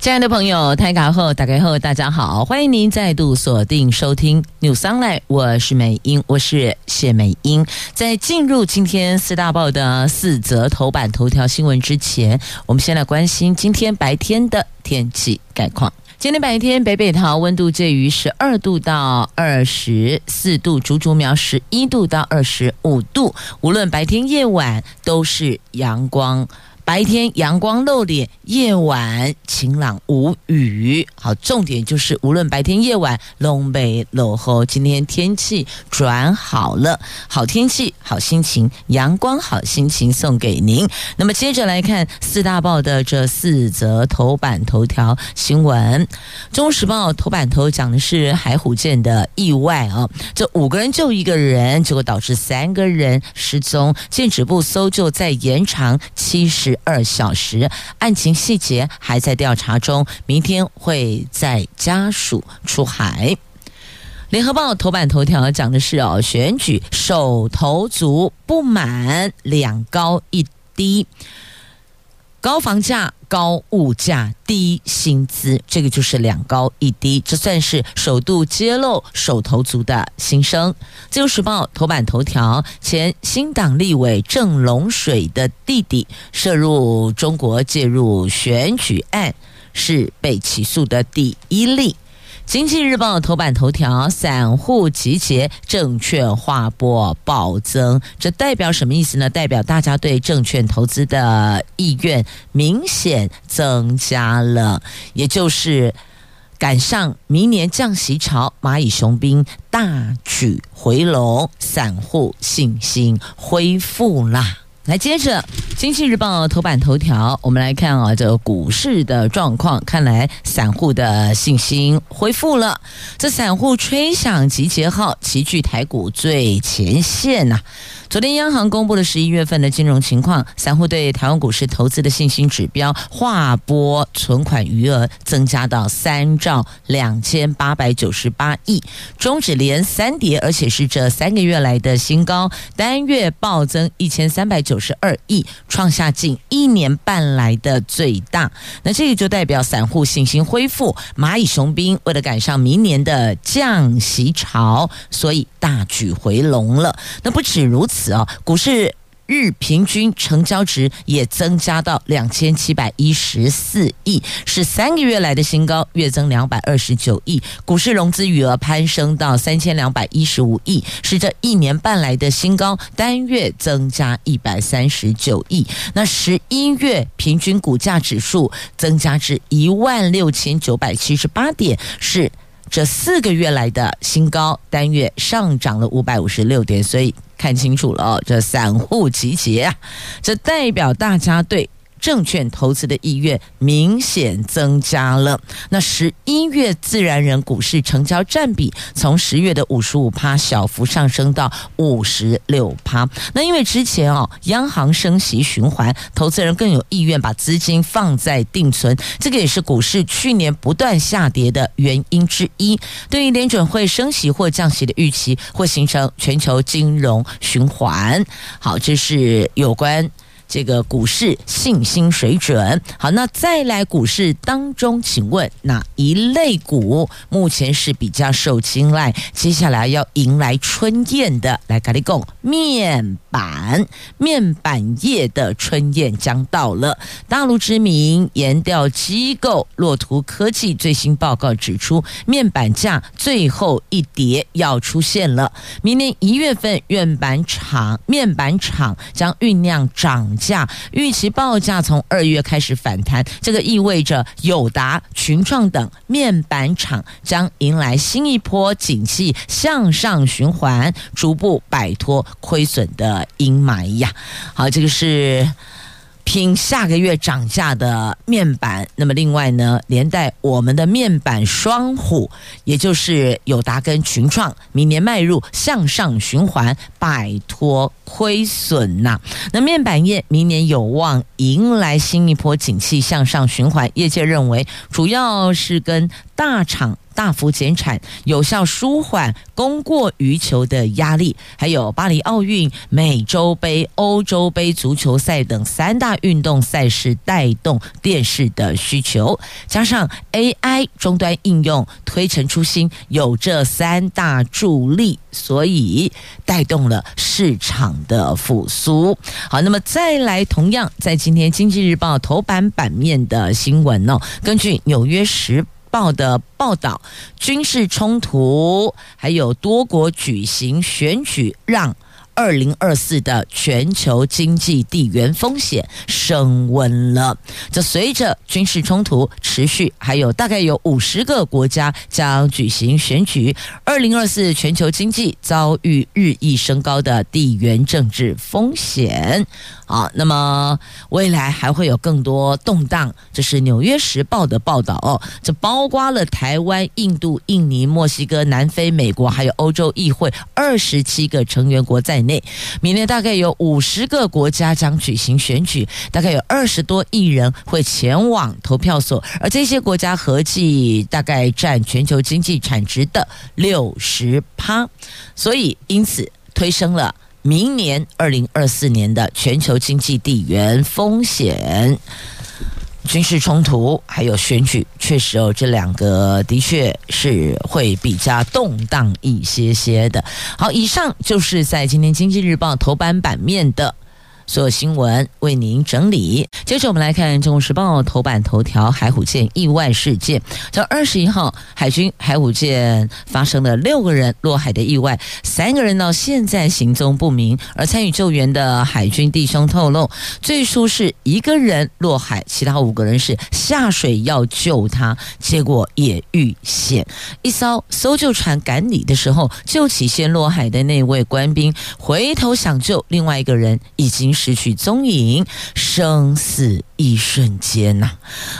亲爱的朋友，台卡后打开后，大家好，欢迎您再度锁定收听 New Sunlight 我是美英，我是谢美英。在进入今天四大报的四则头版头条新闻之前，我们先来关心今天白天的天气概况。今天白天，北北桃温度介于十二度到二十四度，竹竹苗十一度到二十五度，无论白天夜晚都是阳光。白天阳光露脸，夜晚晴朗无雨。好，重点就是无论白天夜晚，龙北落后，今天天气转好了，好天气，好心情，阳光好心情送给您。那么接着来看四大报的这四则头版头条新闻。《中时报》头版头讲的是海虎舰的意外啊，这五个人救一个人，结果导致三个人失踪，舰指部搜救再延长七十二小时，案情细节还在调查中，明天会在家属出海。联合报头版头条讲的是哦，选举手头足不满两高一低。高房价、高物价、低薪资，这个就是两高一低，这算是首度揭露手头族的心声。自由时报头版头条：前新党立委郑龙水的弟弟涉入中国介入选举案，是被起诉的第一例。经济日报头版头条：散户集结，证券划拨暴增，这代表什么意思呢？代表大家对证券投资的意愿明显增加了，也就是赶上明年降息潮，蚂蚁雄兵大举回笼，散户信心恢复啦。来，接着《经济日报》头版头条，我们来看啊，这股市的状况。看来散户的信心恢复了，这散户吹响集结号，齐聚台股最前线呐、昨天央行公布了十一月份的金融情况，散户对台湾股市投资的信心指标划拨存款余额增加到三兆两千八百九十八亿，中指连三跌，而且是这三个月来的新高，单月暴增一千三百九十二亿，创下近一年半来的最大。那这个就代表散户信心恢复，蚂蚁雄兵为了赶上明年的降息潮，所以大举回笼了。那不止如此。哦，股市日平均成交值也增加到两千七百一十四亿，是三个月来的新高，月增两百二十九亿。股市融资余额攀升到三千两百一十五亿，是这一年半来的新高，单月增加一百三十九亿。那十一月平均股价指数增加至一万六千九百七十八点，是这四个月来的新高，单月上涨了五百五十六点，所以。看清楚了哦，这散户集结啊，这代表大家对。证券投资的意愿明显增加了。那十一月自然人股市成交占比从十月的五十五趴小幅上升到五十六趴。那因为之前哦，央行升息循环，投资人更有意愿把资金放在定存，这个也是股市去年不断下跌的原因之一。对于联准会升息或降息的预期，会形成全球金融循环。好，这是有关。这个股市信心水准好，那再来股市当中，请问哪一类股目前是比较受青睐？接下来要迎来春宴的，来咖喱贡面板面板业的春宴将到了。大陆知名研调机构洛图科技最新报告指出，面板价最后一跌要出现了。明年一月份，面板厂面板厂将酝酿涨。价预期报价从二月开始反弹，这个意味着友达、群创等面板厂将迎来新一波景气向上循环，逐步摆脱亏损的阴霾呀。好，这个是。拼下个月涨价的面板。那么另外呢，连带我们的面板双虎，也就是友达跟群创，明年迈入向上循环，摆脱亏损呐。那面板业明年有望迎来新一波景气向上循环，业界认为主要是跟大厂。大幅减产，有效舒缓供过于求的压力，还有巴黎奥运、美洲杯、欧洲杯足球赛等三大运动赛事带动电视的需求，加上 AI 终端应用推陈出新，有这三大助力，所以带动了市场的复苏。好，那么再来，同样在今天《经济日报》头版版面的新闻哦，根据《纽约时报》报的报道，军事冲突还有多国举行选举，让二零二四的全球经济地缘风险升温了。这随着军事冲突持续，还有大概有五十个国家将举行选举，二零二四全球经济遭遇日益升高的地缘政治风险。啊，那么未来还会有更多动荡，这是《纽约时报》的报道哦。这包括了台湾、印度、印尼、墨西哥、南非、美国，还有欧洲议会二十七个成员国在内。明年大概有五十个国家将举行选举，大概有二十多亿人会前往投票所，而这些国家合计大概占全球经济产值的六十趴，所以因此推升了。明年二零二四年的全球经济地缘风险、军事冲突还有选举，确实哦，这两个的确是会比较动荡一些些的。好，以上就是在今天《经济日报》头版版面的。所有新闻为您整理。接着我们来看《中国时报》头版头条：海虎舰意外事件。在二十一号，海军海虎舰发生了六个人落海的意外，三个人到现在行踪不明。而参与救援的海军弟兄透露，最初是一个人落海，其他五个人是下水要救他，结果也遇险。一艘搜救船赶你的时候，救起先落海的那位官兵，回头想救另外一个人，已经。失去踪影，生死一瞬间呐！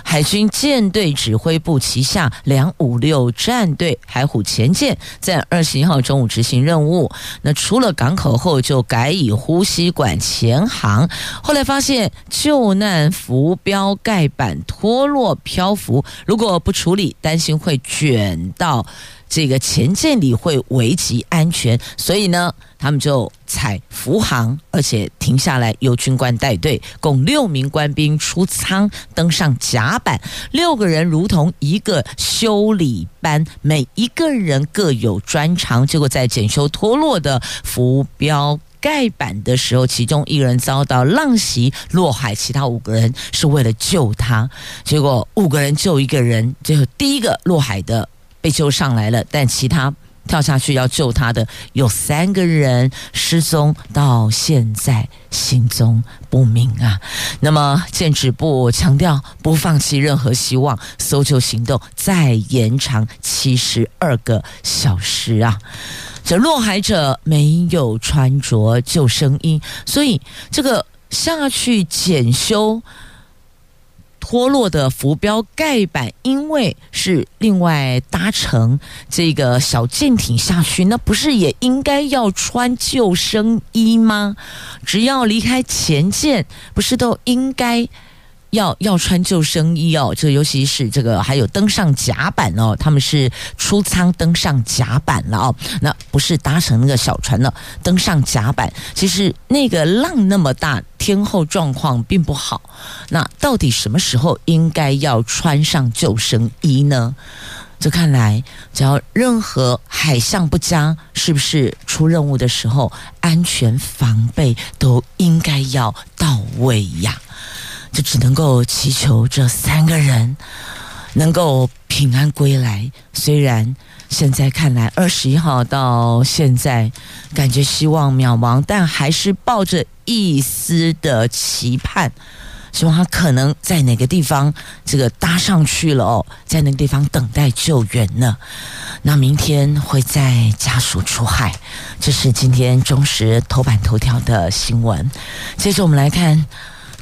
海军舰队指挥部旗下两五六战队海虎前舰在二十一号中午执行任务，那出了港口后就改以呼吸管潜航，后来发现救难浮标盖板脱落漂浮，如果不处理，担心会卷到。这个前舰里会危及安全，所以呢，他们就采浮航，而且停下来，由军官带队，共六名官兵出舱登上甲板，六个人如同一个修理班，每一个人各有专长。结果在检修脱落的浮标盖板的时候，其中一个人遭到浪袭落海，其他五个人是为了救他，结果五个人救一个人，最后第一个落海的。被救上来了，但其他跳下去要救他的有三个人失踪，到现在行踪不明啊。那么舰指部强调不放弃任何希望，搜救行动再延长七十二个小时啊。这落海者没有穿着救生衣，所以这个下去检修。脱落的浮标盖板，因为是另外搭乘这个小舰艇下去，那不是也应该要穿救生衣吗？只要离开前舰，不是都应该？要要穿救生衣哦，这尤其是这个还有登上甲板哦，他们是出舱登上甲板了哦，那不是搭乘那个小船了，登上甲板，其实那个浪那么大，天候状况并不好，那到底什么时候应该要穿上救生衣呢？这看来，只要任何海象不佳，是不是出任务的时候，安全防备都应该要到位呀？就只能够祈求这三个人能够平安归来。虽然现在看来，二十一号到现在感觉希望渺茫，但还是抱着一丝的期盼，希望他可能在哪个地方这个搭上去了哦，在那个地方等待救援呢。那明天会再家属出海，这是今天中时头版头条的新闻。接着我们来看。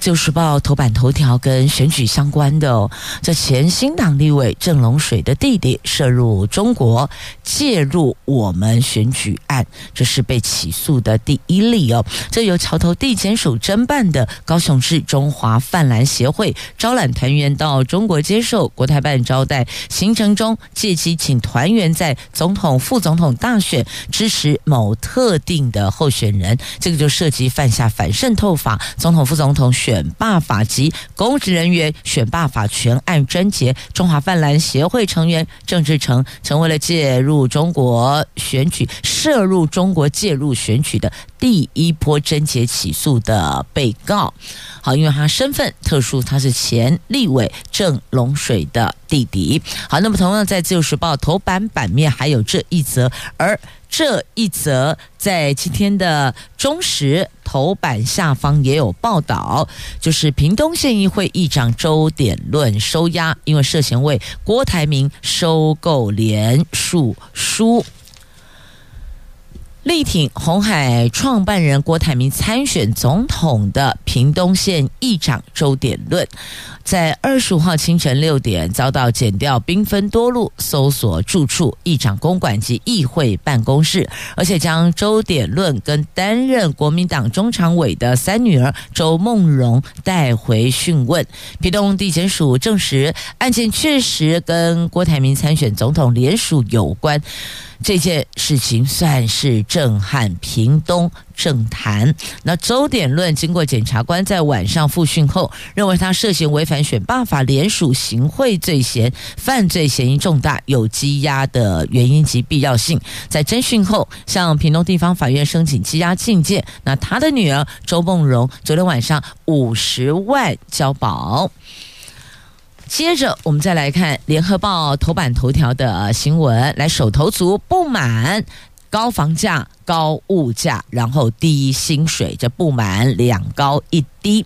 旧时报头版头条跟选举相关的哦，这前新党立委郑龙水的弟弟涉入中国介入我们选举案，这是被起诉的第一例哦。这由桥头地检署侦办的高雄市中华泛蓝协会招揽团员到中国接受国台办招待，行程中借机请团员在总统、副总统大选支持某特定的候选人，这个就涉及犯下反渗透法、总统、副总统选选罢法及公职人员选罢法全案侦结。中华泛蓝协会成员郑志成成为了介入中国选举、涉入中国介入选举的第一波侦结起诉的被告。好，因为他身份特殊，他是前立委郑龙水的弟弟。好，那么同样在《自由时报》头版版面还有这一则，而这一则在今天的中时头版下方也有报道，就是屏东县议会议长周典论收押，因为涉嫌为郭台铭收购连署书。力挺红海创办人郭台铭参选总统的屏东县议长周典论，在二十五号清晨六点遭到剪掉，兵分多路搜索住处、议长公馆及议会办公室，而且将周典论跟担任国民党中常委的三女儿周梦蓉带回讯问。屏东地检署证实，案件确实跟郭台铭参选总统联署有关。这件事情算是震撼屏东政坛。那周典论经过检察官在晚上复讯后，认为他涉嫌违反选罢法连署行贿罪嫌，犯罪嫌疑重大，有羁押的原因及必要性。在侦讯后，向屏东地方法院申请羁押禁见。那他的女儿周梦蓉昨天晚上五十万交保。接着，我们再来看《联合报》头版头条的新闻。来，手头足不满高房价、高物价，然后低薪水，这不满两高一低。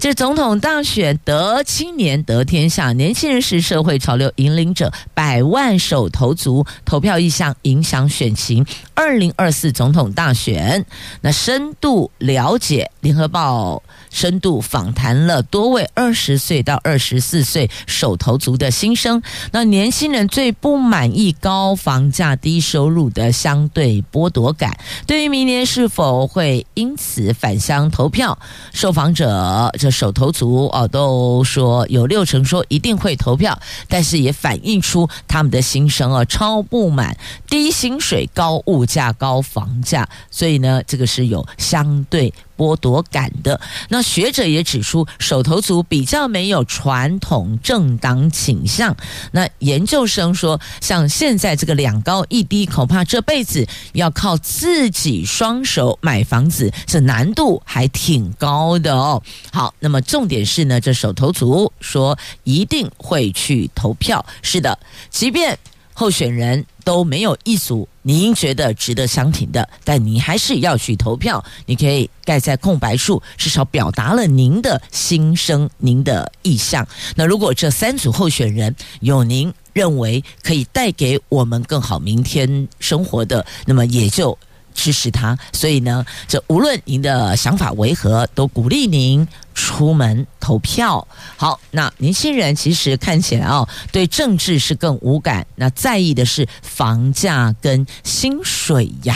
这总统大选得青年得天下，年轻人是社会潮流引领者，百万手投足投票意向影响选情。二零二四总统大选，那深度了解，联合报深度访谈了多位二十岁到二十四岁手投族的心声。那年轻人最不满意高房价、低收入的相对剥夺感，对于明年是否会因此返乡投票，受访者。手头族哦，都说有六成说一定会投票，但是也反映出他们的心声哦，超不满低薪水、高物价、高房价，所以呢，这个是有相对。剥夺感的。那学者也指出，手头族比较没有传统政党倾向。那研究生说，像现在这个两高一低，恐怕这辈子要靠自己双手买房子，这难度还挺高的哦。好，那么重点是呢，这手头族说一定会去投票。是的，即便。候选人都没有一组您觉得值得相挺的，但您还是要去投票。你可以盖在空白处，至少表达了您的心声、您的意向。那如果这三组候选人有您认为可以带给我们更好明天生活的，那么也就。支持他，所以呢，这无论您的想法为何，都鼓励您出门投票。好，那年轻人其实看起来哦，对政治是更无感，那在意的是房价跟薪水呀。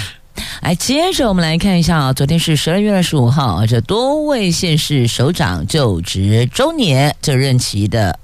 来，接着我们来看一下啊，昨天是十二月二十五号，这多位县市首长就职周年，这任期的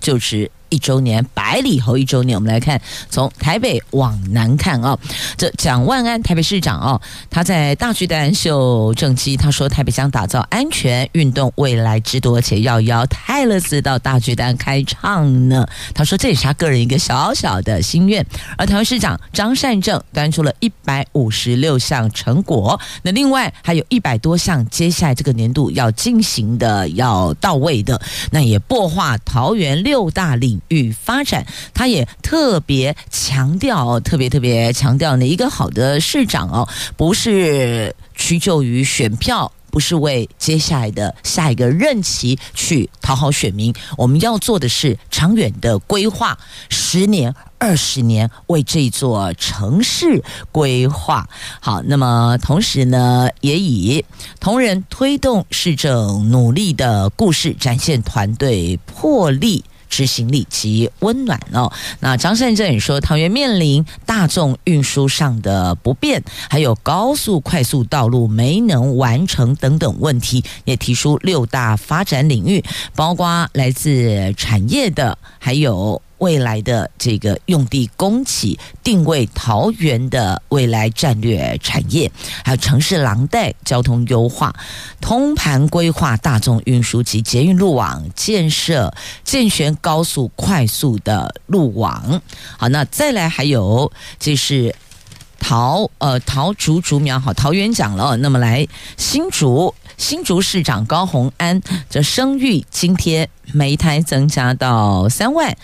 就职。一周年，百里侯一周年，我们来看，从台北往南看啊，这蒋万安台北市长啊，他在大巨蛋秀政绩，他说台北将打造安全运动未来之都，而且要邀泰勒斯到大巨蛋开唱呢。他说这也是他个人一个小小的心愿。而台湾市长张善政端出了一百五十六项成果，那另外还有一百多项，接下来这个年度要进行的要到位的，那也擘画桃园六大与发展，他也特别强调，特别特别强调呢，一个好的市长哦，不是屈就于选票，不是为接下来的下一个任期去讨好选民，我们要做的是长远的规划，十年。二十年为这座城市规划。好，那么同时呢，也以同仁推动市政努力的故事，展现团队魄力。执行力及温暖哦。那张善政也说，桃园面临大众运输上的不便，还有高速快速道路没能完成等等问题，也提出六大发展领域，包括来自产业的，还有。未来的这个用地供给定位桃园的未来战略产业，还有城市廊带交通优化、通盘规划大众运输及捷运路网建设、健全高速快速的路网。好，那再来还有就是桃呃桃竹竹苗好桃园讲了，那么来新竹新竹市长高虹安这生育津贴每一胎增加到三万。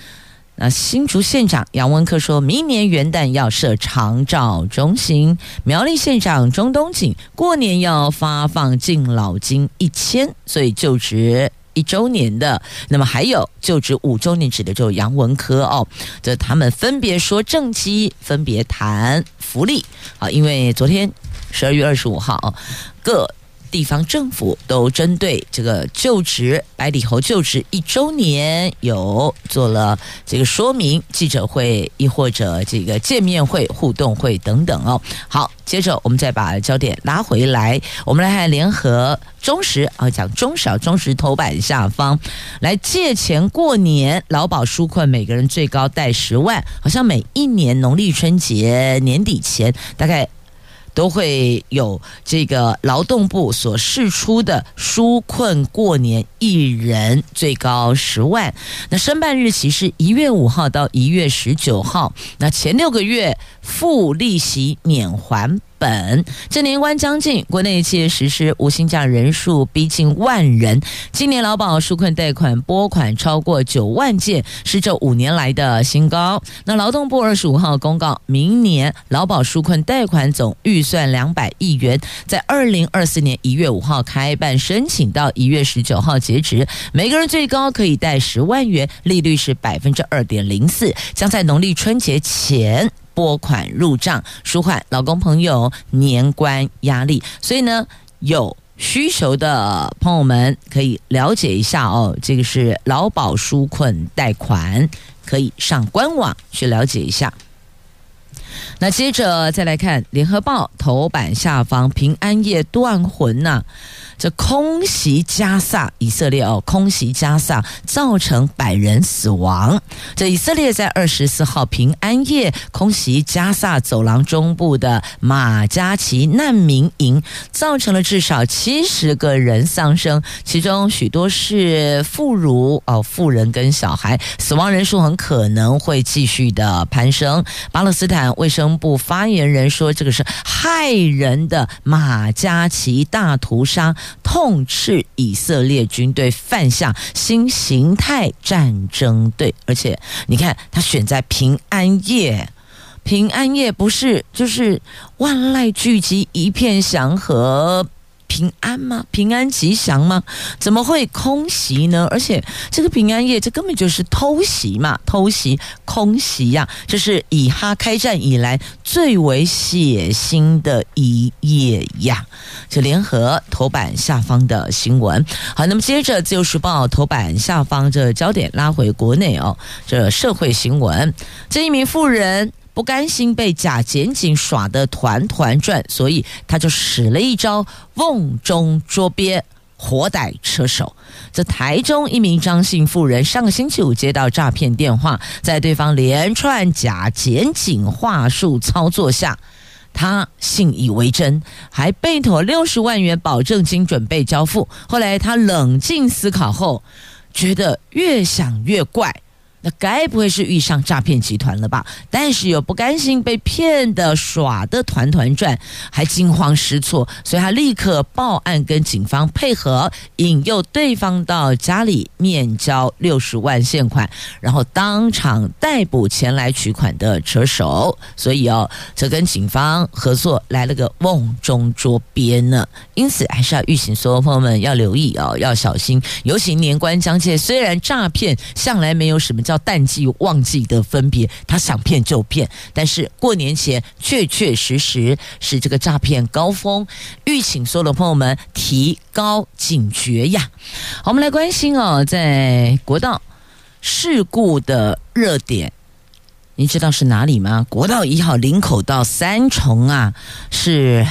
那新竹县长杨文科说，明年元旦要设长照中心。苗栗县长钟东锦过年要发放敬老金一千，所以就职一周年的。那么还有就职五周年，指的就是杨文科哦。这他们分别说政绩，分别谈福利啊。因为昨天十二月二十五号各。地方政府都针对这个就职百里侯就职一周年有做了这个说明记者会，亦或者这个见面会、互动会等等哦。好，接着我们再把焦点拉回来，我们来看联合中时啊，讲中小中时头版下方来借钱过年，劳保纾困，每个人最高贷十万，好像每一年农历春节年底前大概。都会有这个劳动部所释出的纾困过年一人最高十万，那申办日期是一月五号到一月十九号，那前六个月付利息免还。本这年关将近，国内企业实施无薪假人数逼近万人。今年劳保纾困贷款拨款超过九万件，是这五年来的新高。那劳动部二十五号公告，明年劳保纾困贷款总预算两百亿元，在二零二四年一月五号开办申请，到一月十九号截止，每个人最高可以贷十万元，利率是百分之二点零四，将在农历春节前。拨款入账，舒缓老公朋友年关压力。所以呢，有需求的朋友们可以了解一下哦。这个是劳保纾困贷款，可以上官网去了解一下。那接着再来看《联合报》头版下方，平安夜断魂呐、这空袭加萨，以色列哦，空袭加萨造成百人死亡。这以色列在二十四号平安夜空袭加萨走廊中部的马加奇难民营，造成了至少七十个人丧生，其中许多是妇孺哦，妇人跟小孩，死亡人数很可能会继续的攀升。巴勒斯坦卫生部发言人说：“这个是骇人的马加奇大屠杀。”痛斥以色列军队犯下新形态战争，罪，而且你看他选在平安夜，平安夜不是就是万籁俱寂，一片祥和。平安吗？平安吉祥吗？怎么会空袭呢？而且这个平安夜，这根本就是偷袭嘛！偷袭、空袭呀、这是以哈开战以来最为血腥的一夜呀！就联合头版下方的新闻。好，那么接着《自由时报》头版下方这焦点拉回国内哦，这社会新闻，这一名妇人。不甘心被假检警耍得团团转，所以他就使了一招瓮中捉鳖，活逮车手。这台中一名张姓妇人上个星期五接到诈骗电话，在对方连串假检警话术操作下，他信以为真，还备妥六十万元保证金准备交付。后来他冷静思考后，觉得越想越怪。那该不会是遇上诈骗集团了吧？但是又不甘心被骗的耍的团团转，还惊慌失措，所以他立刻报案，跟警方配合，引诱对方到家里面交六十万现款，然后当场逮捕前来取款的车手。所以哦，这跟警方合作来了个瓮中捉鳖呢。因此，还是要预警所有朋友们要留意哦，要小心。尤其年关将近，虽然诈骗向来没有什么。叫淡季旺季的分别，他想骗就骗。但是过年前确确实实是这个诈骗高峰，吁请所有的朋友们提高警觉呀。好，我们来关心哦，在国道事故的热点，您知道是哪里吗？国道一号林口到三重啊，是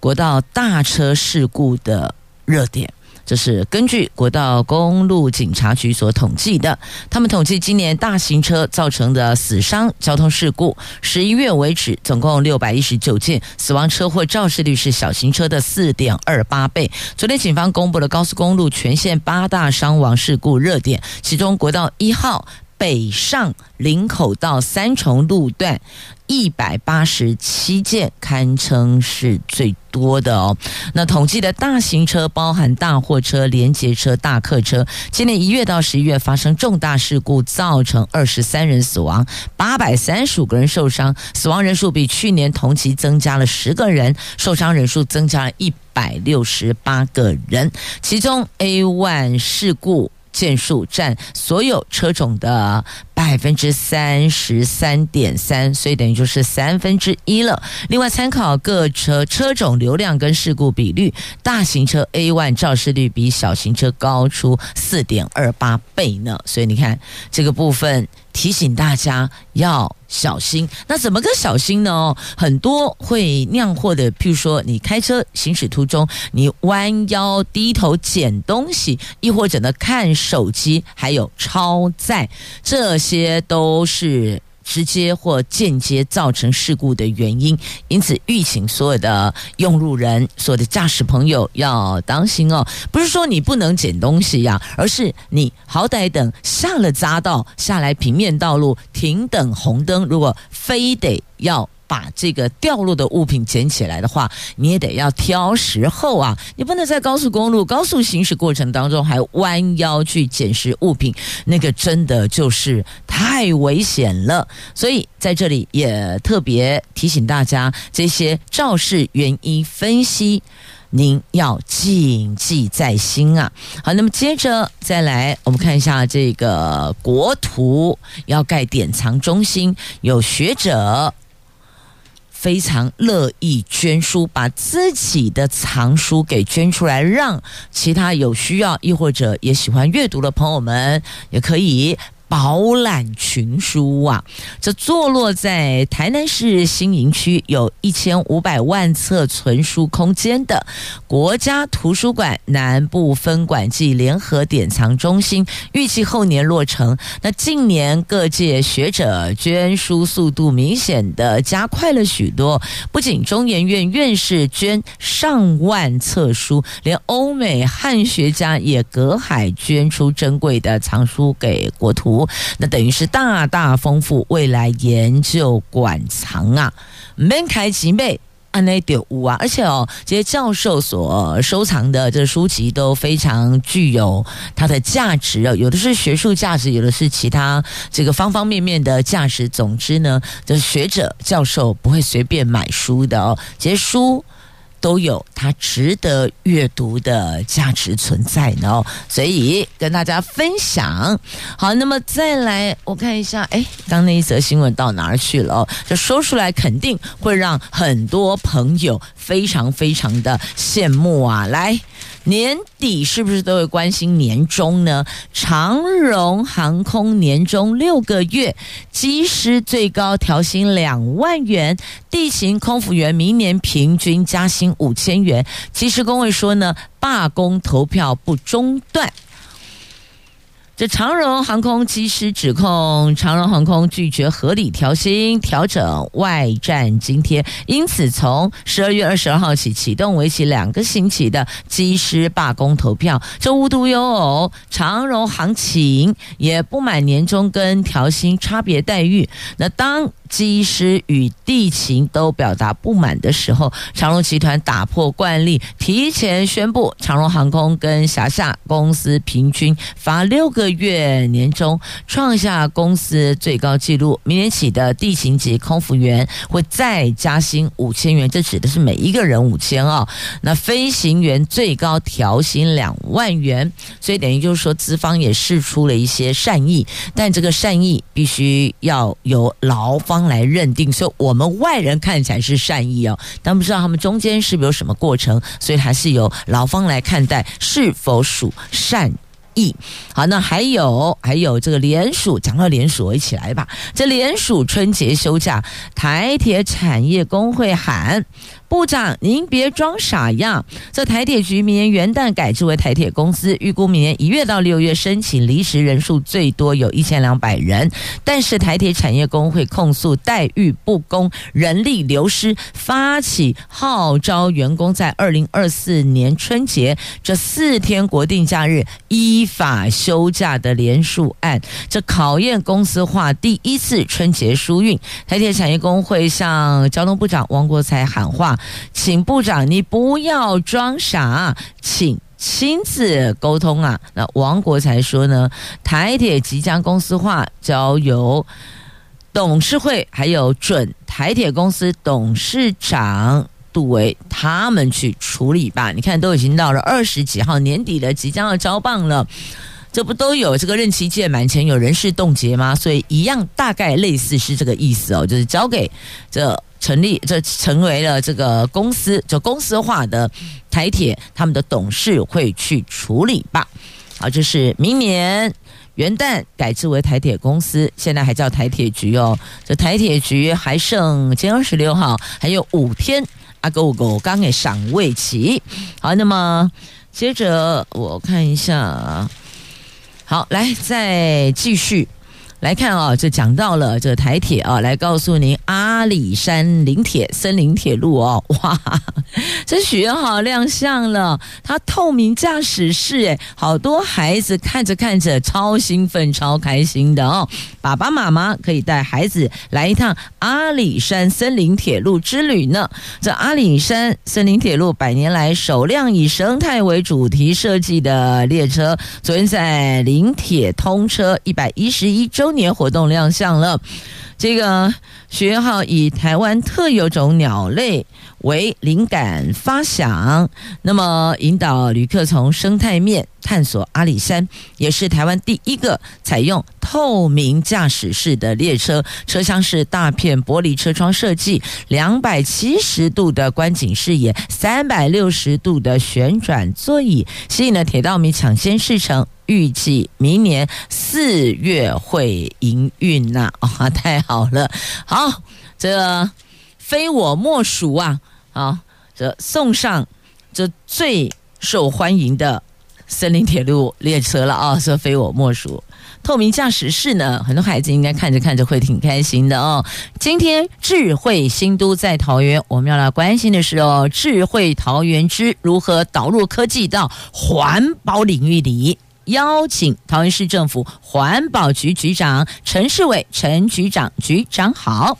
国道大车事故的热点。这是根据国道公路警察局所统计的，他们统计今年大型车造成的死伤交通事故，十一月为止总共六百一十九件，死亡车祸肇事率是小型车的四点二八倍。昨天警方公布了高速公路全线八大伤亡事故热点，其中国道一号北上林口到三重路段。一百八十七件，堪称是最多的哦。那统计的大型车包含大货车、联接车、大客车，今年一月到十一月发生重大事故，造成二十三人死亡，八百三十五个人受伤，死亡人数比去年同期增加了十个人，受伤人数增加了一百六十八个人，其中 A1 事故。件数占所有车种的百分之三十三点三，所以等于就是三分之一了。另外，参考各车车种流量跟事故比率，大型车 A one 肇事率比小型车高出四点二八倍呢。所以你看这个部分。提醒大家要小心，那怎么个小心呢？很多会酿祸的，譬如说你开车行驶途中，你弯腰低头捡东西，亦或者呢看手机，还有超载，这些都是。直接或间接造成事故的原因，因此预请所有的用路人、所有的驾驶朋友要当心哦。不是说你不能捡东西呀，而是你好歹等下了匝道，下来平面道路停等红灯，如果非得要。把这个掉落的物品捡起来的话，你也得要挑时候啊！你不能在高速公路高速行驶过程当中还弯腰去捡拾物品，那个真的就是太危险了。所以在这里也特别提醒大家，这些肇事原因分析，您要谨记在心啊！好，那么接着再来，我们看一下这个国图要盖典藏中心，有学者。非常乐意捐书，把自己的藏书给捐出来，让其他有需要，亦或者也喜欢阅读的朋友们也可以。饱览群书啊！这坐落在台南市新营区，有一千五百万册存书空间的国家图书馆南部分馆暨联合典藏中心，预计后年落成。那近年各界学者捐书速度明显的加快了许多，不仅中研院院士捐上万册书，连欧美汉学家也隔海捐出珍贵的藏书给国图。那等于是大大丰富未来研究馆藏啊，门开几倍，安内丢五啊！而且哦，这些教授所收藏的这书籍都非常具有它的价值哦，有的是学术价值，有的是其他这个方方面面的价值。总之呢，这学者教授不会随便买书的哦，这些书。都有它值得阅读的价值存在呢，所以跟大家分享。好，那么再来我看一下，哎，刚那一则新闻到哪儿去了？哦，这说出来肯定会让很多朋友非常非常的羡慕啊！来。年底是不是都会关心年终呢？长荣航空年终六个月，机师最高调薪两万元，地勤空服员明年平均加薪五千元。机师工会说呢，罢工投票不中断。这长荣航空机师指控长荣航空拒绝合理调薪、调整外站津贴，因此从十二月二十二号起启动为期两个星期的机师罢工投票。这无独有偶，长荣航勤也不满年终跟调薪差别待遇。那当机师与地勤都表达不满的时候，长荣集团打破惯例，提前宣布长荣航空跟辖下公司平均罚六个月年终创下公司最高纪录。明年起的地勤级空服员会再加薪五千元，这指的是每一个人五千哦。那飞行员最高调薪两万元，所以等于就是说资方也释出了一些善意，但这个善意必须要由劳方方来认定，所以我们外人看起来是善意哦，但不知道他们中间是不是有什么过程，所以还是由劳方来看待是否属善意。好，那还有还有这个联署，讲到联署，一起来吧。这联署春节休假，台铁产业工会喊。部长，您别装傻样。这台铁局明年元旦改制为台铁公司，预估明年一月到六月申请离职人数最多有一千两百人。但是台铁产业工会控诉待遇不公、人力流失，发起号召员工在二零二四年春节这四天国定假日依法休假的连署案，这考验公司化第一次春节疏运。台铁产业工会向交通部长王国才喊话。请部长，你不要装傻，请亲自沟通啊！那王国材说呢，台铁即将公司化，交由董事会还有准台铁公司董事长杜维他们去处理吧。你看，都已经到了二十几号年底了，即将要交棒了。这不都有这个任期届满前有人事冻结吗？所以一样大概类似是这个意思哦，就是交给这成立这成为了这个公司就公司化的台铁他们的董事会去处理吧。好，这是明年元旦改制为台铁公司，现在还叫台铁局哦。这台铁局还剩今天二十六号还有五天阿狗狗刚给赏味期。好，那么接着我看一下。好，来再继续来看啊，这讲到了这台铁啊，来告诉您阿里山林铁森林铁路哦，哇，这许愿好亮相了，它透明驾驶室诶，好多孩子看着看着超兴奋、超开心的哦。爸爸妈妈可以带孩子来一趟阿里山森林铁路之旅呢。这阿里山森林铁路百年来首辆以生态为主题设计的列车，昨天在林铁通车一百一十一周年活动亮相了。这个学员号以台湾特有种鸟类为灵感发想，那么引导旅客从生态面探索阿里山，也是台湾第一个采用透明驾驶室的列车。车厢是大片玻璃车窗设计，两百七十度的观景视野，三百六十度的旋转座椅，吸引了铁道迷抢先试乘。预计明年四月会营运呐！啊，太好了！好，这非我莫属啊！啊，这送上这最受欢迎的森林铁路列车了啊！这非我莫属。透明驾驶室呢，很多孩子应该看着看着会挺开心的哦。今天智慧新都在桃园，我们要来关心的是哦，智慧桃园之如何导入科技到环保领域里。邀请桃园市政府环保局局长陈世伟陈局长，局长好，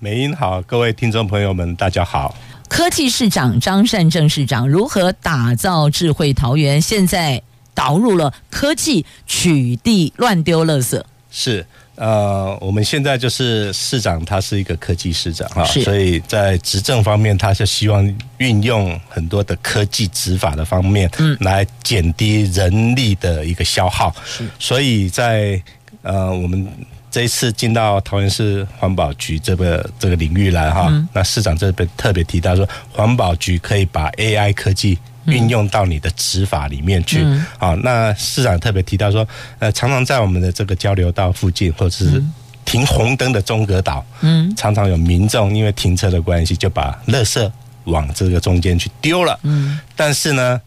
美英好，各位听众朋友们，大家好。科技市长张善政市长如何打造智慧桃园？现在导入了科技取缔乱丢垃圾，是。呃，我们现在就是市长，他是一个科技市长哈，所以在执政方面，他是希望运用很多的科技执法的方面，嗯，来减低人力的一个消耗。是，所以在呃，我们这一次进到桃园市环保局这个这个领域来哈，那市长这边特别提到说，环保局可以把 AI 科技。运用到你的执法里面去，好，那市长特别提到说，呃，常常在我们的这个交流道附近，或者是停红灯的中隔岛，嗯，常常有民众因为停车的关系，就把垃圾往这个中间去丢了，嗯，但是呢，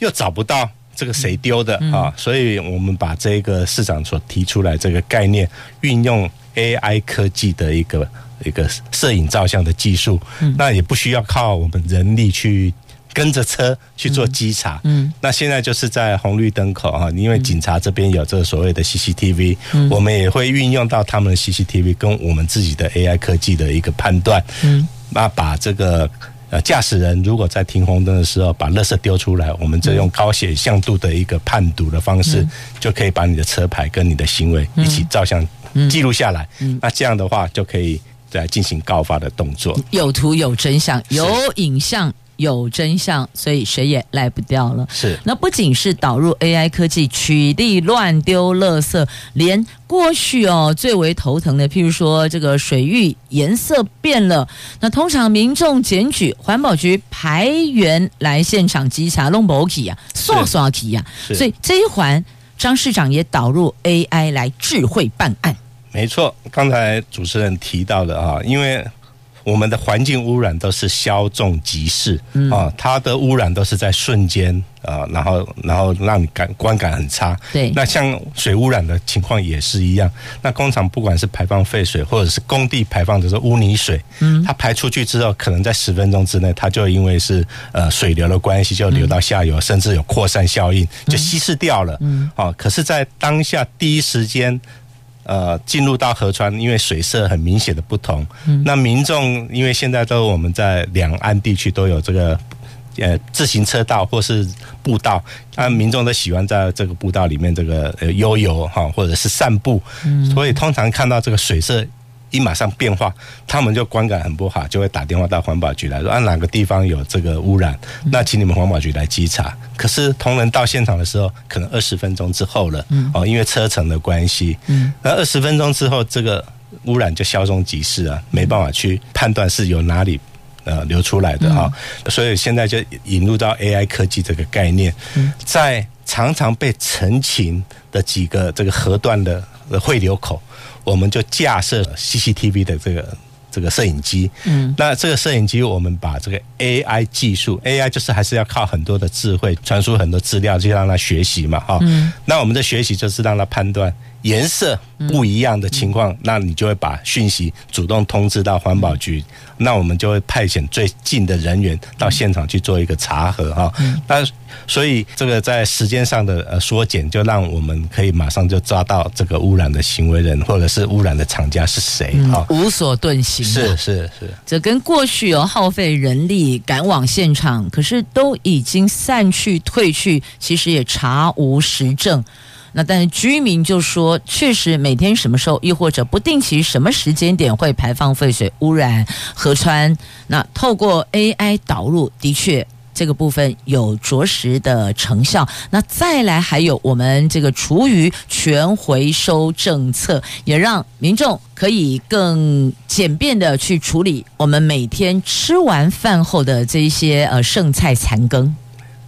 又找不到这个谁丢的啊，所以我们把这个市长所提出来这个概念，运用 AI 科技的一个一个摄影照相的技术，那也不需要靠我们人力去。跟着车去做稽查，嗯，那现在就是在红绿灯口哈，因为警察这边有这个所谓的 CCTV，嗯，我们也会运用到他们的 CCTV 跟我们自己的 AI 科技的一个判断，嗯，那把这个呃驾驶人如果在停红灯的时候把垃圾丢出来，我们就用高显像度的一个判读的方式，就可以把你的车牌跟你的行为一起照相记录下来。那这样的话就可以来进行告发的动作。有图有真相，有影像。有真相，所以谁也赖不掉了。是，那不仅是导入 AI 科技取缔乱丢垃圾，连过去哦最为头疼的，譬如说这个水域颜色变了，那通常民众检举，环保局排员来现场稽查，弄不 OK 啊，刷刷题呀。所以这一环，张市长也导入 AI 来智慧办案。没错，刚才主持人提到的啊，因为。我们的环境污染都是稍纵即逝，嗯、啊，它的污染都是在瞬间啊，然后然后让你感观感很差。对，那像水污染的情况也是一样。那工厂不管是排放废水，或者是工地排放的是污泥水，嗯，它排出去之后，可能在十分钟之内，它就因为是呃水流的关系，就流到下游，嗯、甚至有扩散效应，就稀释掉了。嗯，啊，可是，在当下第一时间。呃，进入到河川，因为水色很明显的不同。嗯，那民众因为现在都我们在两岸地区都有这个呃自行车道或是步道，那民众都喜欢在这个步道里面这个呃悠游哈，或者是散步。嗯，所以通常看到这个水色。一马上变化，他们就观感很不好，就会打电话到环保局来说，啊哪个地方有这个污染，那请你们环保局来稽查。可是同仁到现场的时候，可能二十分钟之后了，哦，因为车程的关系，那二十分钟之后，这个污染就稍纵即逝啊，没办法去判断是由哪里呃流出来的啊，所以现在就引入到 AI 科技这个概念，在常常被澄清的几个这个河段的汇流口。我们就架设 CCTV 的这个这个摄影机，嗯，那这个摄影机我们把这个 AI 技术，AI 就是还是要靠很多的智慧传输很多资料，就让它学习嘛，哈，嗯，那我们的学习就是让它判断。颜色不一样的情况，嗯、那你就会把讯息主动通知到环保局，嗯、那我们就会派遣最近的人员到现场去做一个查核哈。嗯、那所以这个在时间上的呃缩减，就让我们可以马上就抓到这个污染的行为人或者是污染的厂家是谁哈、嗯，无所遁形。是是是，这跟过去有耗费人力赶往现场，可是都已经散去退去，其实也查无实证。那但是居民就说，确实每天什么时候，又或者不定期什么时间点会排放废水污染河川。那透过 AI 导入，的确这个部分有着实的成效。那再来还有我们这个厨余全回收政策，也让民众可以更简便的去处理我们每天吃完饭后的这一些呃剩菜残羹。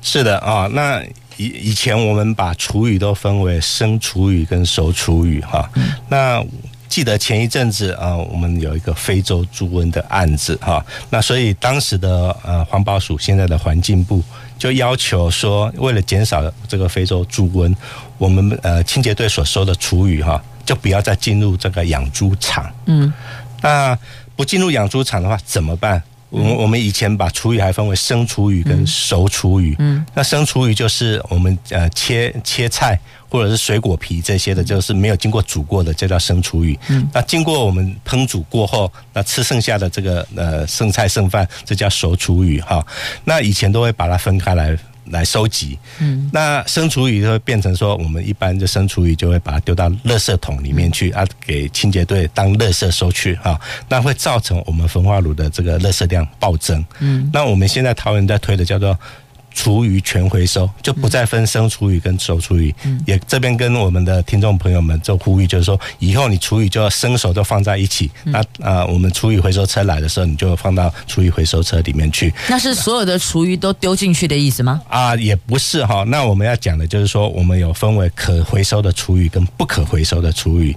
是的啊，那。以以前我们把厨余都分为生厨余跟熟厨余哈，那记得前一阵子啊，我们有一个非洲猪瘟的案子哈，那所以当时的呃环保署现在的环境部就要求说，为了减少这个非洲猪瘟，我们呃清洁队所收的厨余哈，就不要再进入这个养猪场。嗯，那不进入养猪场的话怎么办？我们我们以前把厨余还分为生厨余跟熟厨余。嗯，那生厨余就是我们呃切切菜或者是水果皮这些的，就是没有经过煮过的，这叫生厨余。嗯，那经过我们烹煮过后，那吃剩下的这个呃剩菜剩饭，这叫熟厨余哈。那以前都会把它分开来。来收集，嗯，那生厨余就会变成说，我们一般就生厨余就会把它丢到垃圾桶里面去啊，给清洁队当垃圾收去啊，那会造成我们焚化炉的这个垃圾量暴增，嗯，那我们现在桃园在推的叫做。厨余全回收，就不再分生厨余跟熟厨余。嗯、也这边跟我们的听众朋友们做呼吁，就是说以后你厨余就要生熟都放在一起。嗯、那啊、呃，我们厨余回收车来的时候，你就放到厨余回收车里面去。那是所有的厨余都丢进去的意思吗？啊，也不是哈。那我们要讲的就是说，我们有分为可回收的厨余跟不可回收的厨余。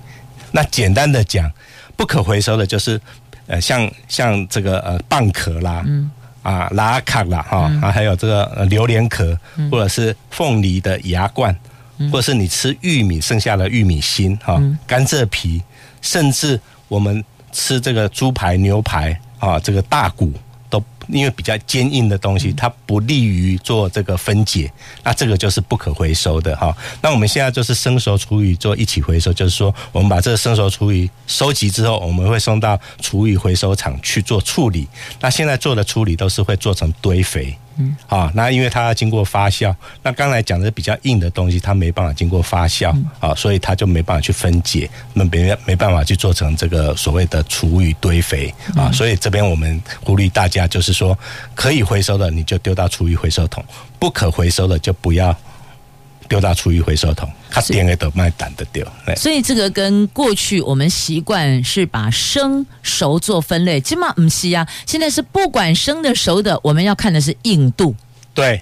那简单的讲，不可回收的就是呃，像像这个呃蚌壳啦。嗯啊，拉卡啦哈，啊，还有这个榴莲壳，或者是凤梨的牙冠，或者是你吃玉米剩下的玉米芯哈，甘蔗皮，甚至我们吃这个猪排、牛排啊，这个大骨都因为比较坚硬的东西，它不利于做这个分解，那这个就是不可回收的哈。那我们现在就是生熟厨余做一起回收，就是说我们把这个生熟厨余收集之后，我们会送到厨余回收厂去做处理。那现在做的处理都是会做成堆肥。嗯，好，那因为它要经过发酵，那刚才讲的比较硬的东西，它没办法经过发酵，啊，所以它就没办法去分解，那没没办法去做成这个所谓的厨余堆肥啊，所以这边我们鼓励大家，就是说可以回收的你就丢到厨余回收桶，不可回收的就不要。丢到厨余回收桶，它点个都卖胆的丢。所以这个跟过去我们习惯是把生熟做分类，起码不是啊。现在是不管生的熟的，我们要看的是硬度。对，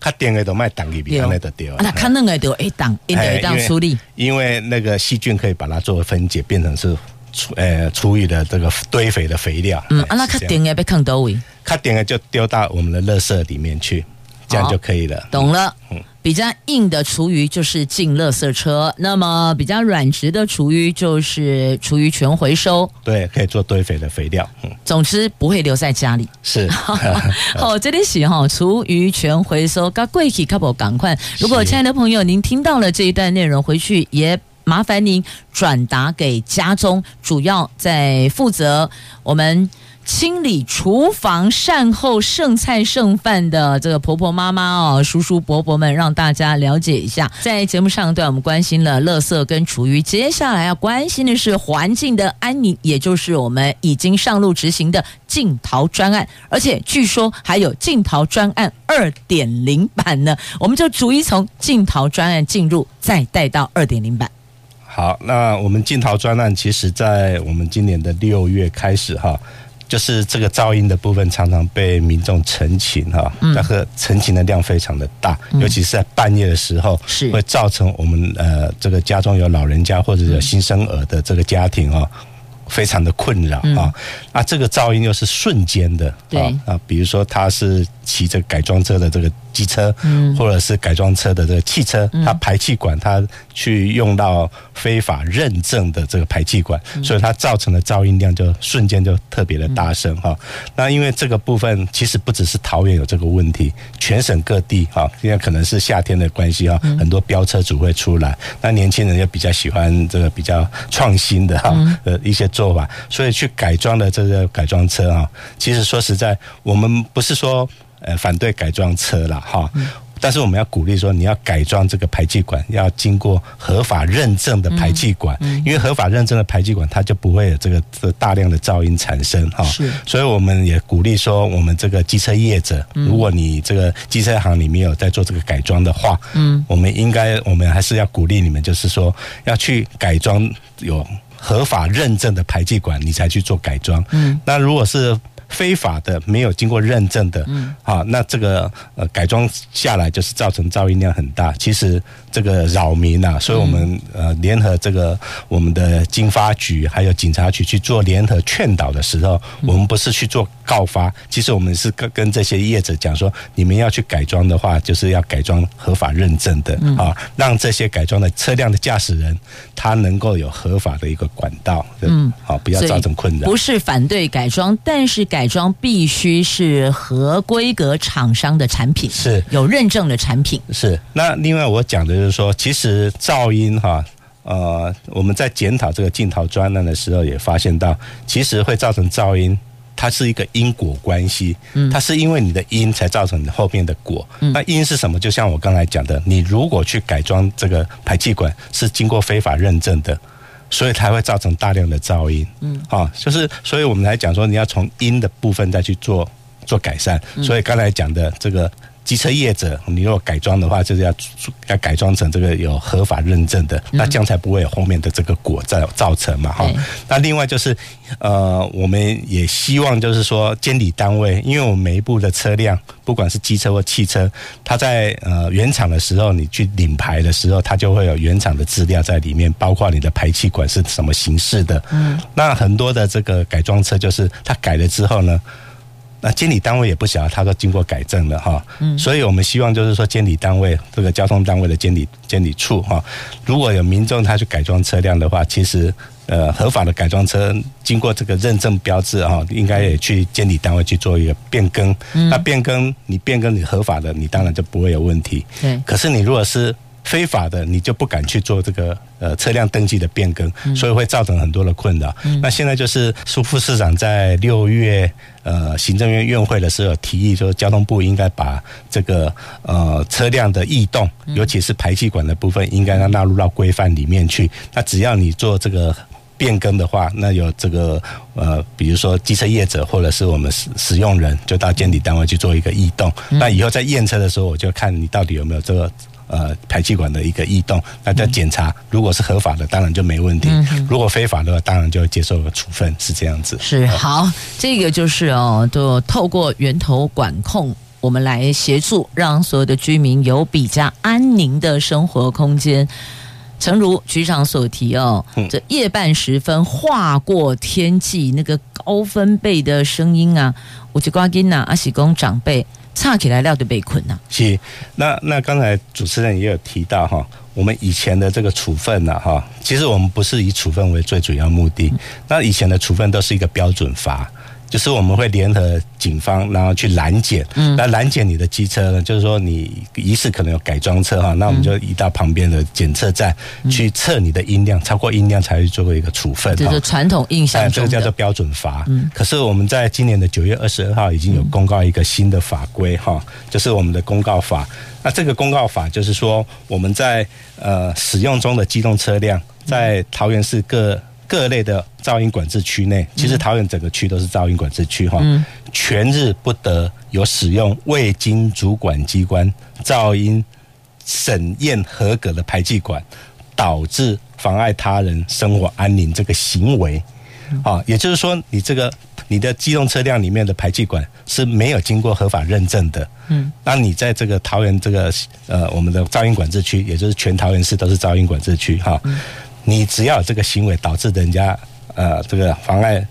他点个都卖胆里边那的丢。那他那个都一挡，一定要处理。因为那个细菌可以把它做分解，变成是厨呃厨余的这个堆肥的肥料。嗯，啊，那他点个被坑到位，他点个就丢到我们的垃圾里面去，这样就可以了。懂了。嗯。比较硬的厨余就是进垃圾车，那么比较软质的厨余就是厨余全回收，对，可以做堆肥的肥料。嗯，总之不会留在家里。是，好，这里写哈，厨余全回收，赶贵气 couple 赶快。如果亲爱的朋友您听到了这一段内容，回去也麻烦您转达给家中主要在负责我们。清理厨房、善后剩菜剩饭的这个婆婆妈妈哦，叔叔伯伯们，让大家了解一下。在节目上，对我们关心了垃圾跟厨余，接下来要关心的是环境的安宁，也就是我们已经上路执行的净桃专案，而且据说还有净桃专案二点零版呢。我们就逐一从净桃专案进入，再带到二点零版。好，那我们净桃专案，其实在我们今年的六月开始哈。就是这个噪音的部分，常常被民众陈情哈，那个陈情的量非常的大，尤其是在半夜的时候，是会造成我们呃这个家中有老人家或者有新生儿的这个家庭啊，非常的困扰啊。啊这个噪音又是瞬间的，啊啊，比如说他是骑着改装车的这个。机车，或者是改装车的这个汽车，它排气管它去用到非法认证的这个排气管，所以它造成的噪音量就瞬间就特别的大声哈。那因为这个部分其实不只是桃园有这个问题，全省各地哈，因为可能是夏天的关系哈，很多飙车族会出来，那年轻人又比较喜欢这个比较创新的哈呃一些做法，所以去改装的这个改装车啊，其实说实在，我们不是说。呃，反对改装车了哈，但是我们要鼓励说，你要改装这个排气管，要经过合法认证的排气管，因为合法认证的排气管，它就不会有这个这大量的噪音产生哈。是，所以我们也鼓励说，我们这个机车业者，如果你这个机车行里面有在做这个改装的话，嗯，我们应该，我们还是要鼓励你们，就是说要去改装有合法认证的排气管，你才去做改装。嗯，那如果是。非法的、没有经过认证的，嗯，好，那这个呃改装下来就是造成噪音量很大。其实这个扰民啊，所以我们呃联合这个我们的经发局还有警察局去做联合劝导的时候，我们不是去做告发，其实我们是跟跟这些业者讲说，你们要去改装的话，就是要改装合法认证的啊，让这些改装的车辆的驾驶人他能够有合法的一个管道，嗯，好，不要造成困扰。不是反对改装，但是改改装必须是合规格厂商的产品，是有认证的产品。是那另外我讲的就是说，其实噪音哈，呃，我们在检讨这个镜头专案的时候，也发现到，其实会造成噪音，它是一个因果关系。嗯，它是因为你的因才造成你后面的果。嗯，那因是什么？就像我刚才讲的，你如果去改装这个排气管，是经过非法认证的。所以才会造成大量的噪音，嗯，啊，就是，所以我们来讲说，你要从音的部分再去做做改善。所以刚才讲的这个。机车业者，你如果改装的话，就是要要改装成这个有合法认证的，那这样才不会有后面的这个果造造成嘛哈。那另外就是，呃，我们也希望就是说，监理单位，因为我们每一部的车辆，不管是机车或汽车，它在呃原厂的时候，你去领牌的时候，它就会有原厂的资料在里面，包括你的排气管是什么形式的。嗯。那很多的这个改装车，就是它改了之后呢。那监理单位也不小，他说经过改正了哈，嗯，所以我们希望就是说，监理单位这个交通单位的监理监理处哈，如果有民众他去改装车辆的话，其实呃合法的改装车经过这个认证标志哈，应该也去监理单位去做一个变更。嗯、那变更你变更你合法的，你当然就不会有问题。对。可是你如果是非法的，你就不敢去做这个呃车辆登记的变更，所以会造成很多的困扰。嗯、那现在就是苏副市长在六月呃行政院院会的时候提议说，交通部应该把这个呃车辆的异动，尤其是排气管的部分，应该要纳入到规范里面去。那只要你做这个变更的话，那有这个呃比如说机车业者或者是我们使使用人，就到监理单位去做一个异动。那以后在验车的时候，我就看你到底有没有这个。呃，排气管的一个异动，那在检查，如果是合法的，当然就没问题；如果非法的话，当然就要接受个处分，是这样子。是好，这个就是哦，就透过源头管控，我们来协助，让所有的居民有比较安宁的生活空间。诚如局长所提哦，这夜半时分划过天际那个高分贝的声音啊，我就挂金呐，阿喜公长辈。唱起来料就被困了。是，那那刚才主持人也有提到哈，我们以前的这个处分呢哈，其实我们不是以处分为最主要目的，那以前的处分都是一个标准罚。就是我们会联合警方，然后去拦截。嗯，那拦截你的机车呢，就是说你疑似可能有改装车哈，那我们就移到旁边的检测站去测你的音量，超过音量才会做一个处分。这是传统印象这个叫做标准罚。嗯，可是我们在今年的九月二十二号已经有公告一个新的法规哈，就是我们的公告法。那这个公告法就是说，我们在呃使用中的机动车辆，在桃园市各。各类的噪音管制区内，其实桃园整个区都是噪音管制区哈，嗯、全日不得有使用未经主管机关噪音审验合格的排气管，导致妨碍他人生活安宁这个行为。啊，也就是说，你这个你的机动车辆里面的排气管是没有经过合法认证的。嗯，那你在这个桃园这个呃我们的噪音管制区，也就是全桃园市都是噪音管制区哈。你只要有这个行为导致人家呃这个妨碍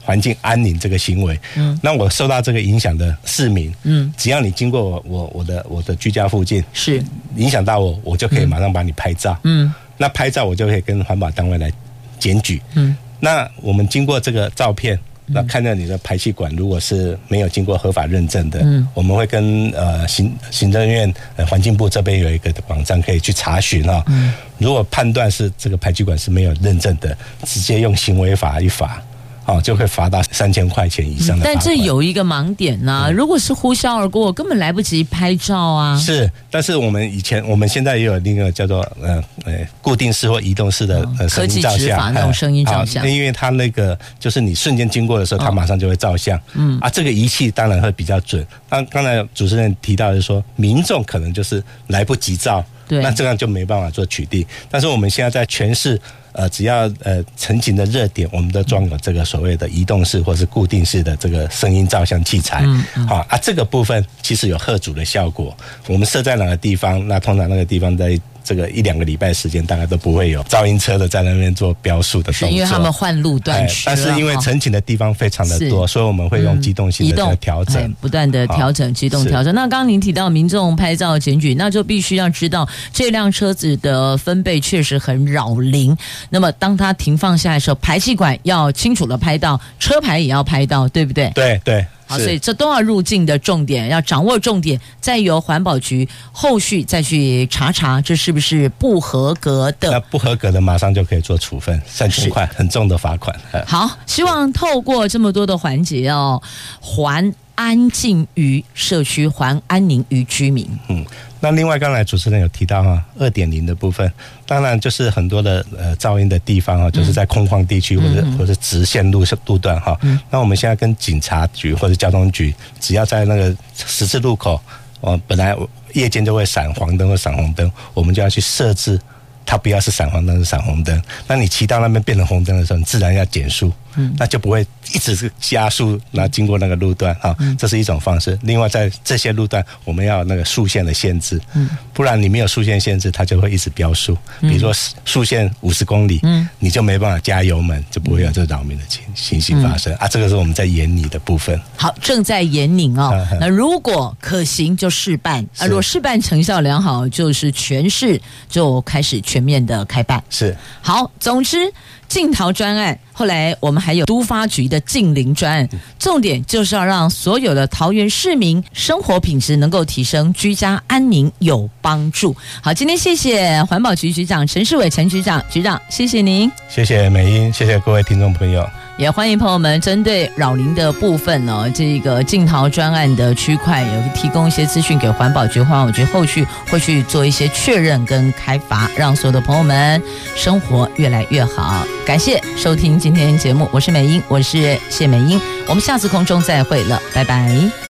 环境安宁这个行为，嗯，那我受到这个影响的市民，嗯，只要你经过我我我的我的居家附近，是。影响到我，我就可以马上把你拍照，嗯，那拍照我就可以跟环保单位来检举，嗯，那我们经过这个照片。那看到你的排气管如果是没有经过合法认证的，嗯，我们会跟呃行行政院呃环境部这边有一个网站可以去查询啊，嗯，如果判断是这个排气管是没有认证的，直接用行为法一罚。哦，就会罚到三千块钱以上的。但这有一个盲点呐、啊，如果是呼啸而过，根本来不及拍照啊。是，但是我们以前，我们现在也有那个叫做呃呃固定式或移动式的呃声音照相，那种声音照相。因为它那个就是你瞬间经过的时候，它马上就会照相。嗯啊，这个仪器当然会比较准。刚刚才主持人提到的是说，民众可能就是来不及照，对，那这样就没办法做取缔。但是我们现在在全市。呃，只要呃，成型的热点，我们都装有这个所谓的移动式或是固定式的这个声音照相器材。嗯，嗯，好啊，这个部分其实有贺主的效果。我们设在哪个地方，那通常那个地方在。这个一两个礼拜时间，大概都不会有噪音车的在那边做标速的动作，是因为他们换路段去。但是因为陈情的地方非常的多，所以我们会用机动性的调整，不断的调整机动调整。那刚刚您提到民众拍照检举，那就必须要知道这辆车子的分贝确实很扰邻。那么当它停放下来的时候，排气管要清楚的拍到，车牌也要拍到，对不对？对对。好，所以这都要入境的重点，要掌握重点，再由环保局后续再去查查这是不是不合格的。那不合格的马上就可以做处分，三千块很重的罚款。好，希望透过这么多的环节哦，还安静于社区，还安宁于居民。嗯。那另外，刚才主持人有提到哈，二点零的部分，当然就是很多的呃噪音的地方啊，就是在空旷地区或者或者直线路路段哈。那我们现在跟警察局或者交通局，只要在那个十字路口，哦，本来夜间就会闪黄灯或闪红灯，我们就要去设置，它不要是闪黄灯是闪红灯。那你骑到那边变成红灯的时候，你自然要减速。嗯，那就不会一直是加速，然后经过那个路段啊，这是一种方式。另外，在这些路段，我们要那个速限的限制，嗯，不然你没有速限限制，它就会一直飙速。比如说速限五十公里，嗯，你就没办法加油门，就不会有这扰民的情情形发生啊。这个是我们在研拟的部分。好，正在研拟哦。那如果可行就试办啊，如果试办成效良好，就是全市就开始全面的开办。是好，总之。镜桃专案，后来我们还有都发局的近邻专案，重点就是要让所有的桃园市民生活品质能够提升，居家安宁有帮助。好，今天谢谢环保局局长陈世伟陈局长，局长谢谢您，谢谢美英，谢谢各位听众朋友。也欢迎朋友们针对扰邻的部分呢，这个镜桃专案的区块有提供一些资讯给环保局，环保局后续会去做一些确认跟开发，让所有的朋友们生活越来越好。感谢收听今天节目，我是美英，我是谢美英，我们下次空中再会了，拜拜。